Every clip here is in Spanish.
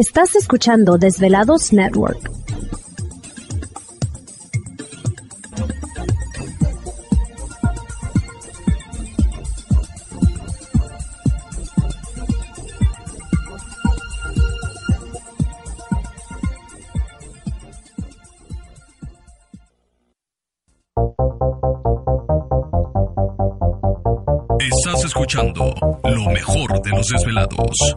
Estás escuchando Desvelados Network. Estás escuchando lo mejor de los desvelados.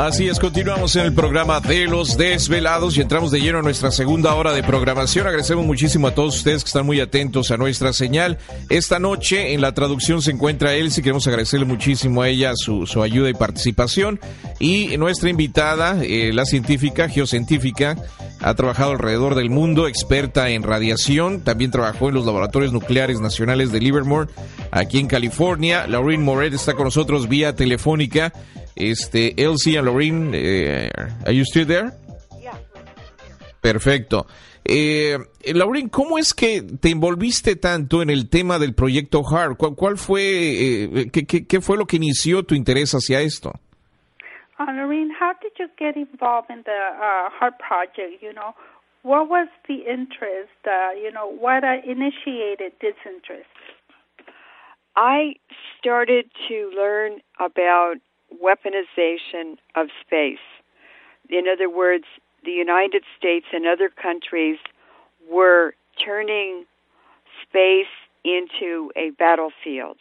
Así es, continuamos en el programa de los desvelados y entramos de lleno a nuestra segunda hora de programación. Agradecemos muchísimo a todos ustedes que están muy atentos a nuestra señal. Esta noche en la traducción se encuentra Elsie, queremos agradecerle muchísimo a ella su, ayuda y participación. Y nuestra invitada, eh, la científica, geocientífica, ha trabajado alrededor del mundo, experta en radiación, también trabajó en los laboratorios nucleares nacionales de Livermore, aquí en California. Laureen Moret está con nosotros vía telefónica. Este, Elsie and Laureen, eh, are you still there? Perfecto. Eh, Laureen, ¿cómo es que te envolviste tanto en el tema del proyecto HART? ¿Cuál, cuál fue, eh, qué, qué, qué fue lo que inició tu interés hacia esto? Uh, Lorraine, how did you get involved in the uh, Heart Project? You know, what was the interest? Uh, you know, what uh, initiated this interest? I started to learn about weaponization of space. In other words, the United States and other countries were turning space into a battlefield.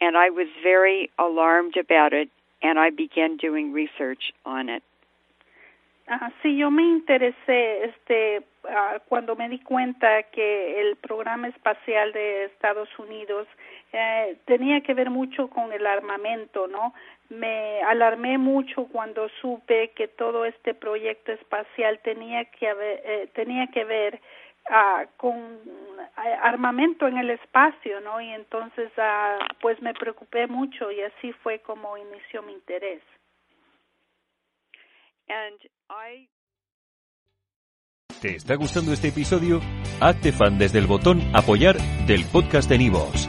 And I was very alarmed about it, and I began doing research on it. Ah, sí, yo me interesé este, ah, cuando me di cuenta que el programa espacial de Estados Unidos eh, tenía que ver mucho con el armamento, ¿no? Me alarmé mucho cuando supe que todo este proyecto espacial tenía que, haber, eh, tenía que ver ah, con eh, armamento en el espacio, ¿no? Y entonces, ah, pues me preocupé mucho y así fue como inició mi interés. And I ¿Te está gustando este episodio? Hazte fan desde el botón Apoyar del podcast de Nivos.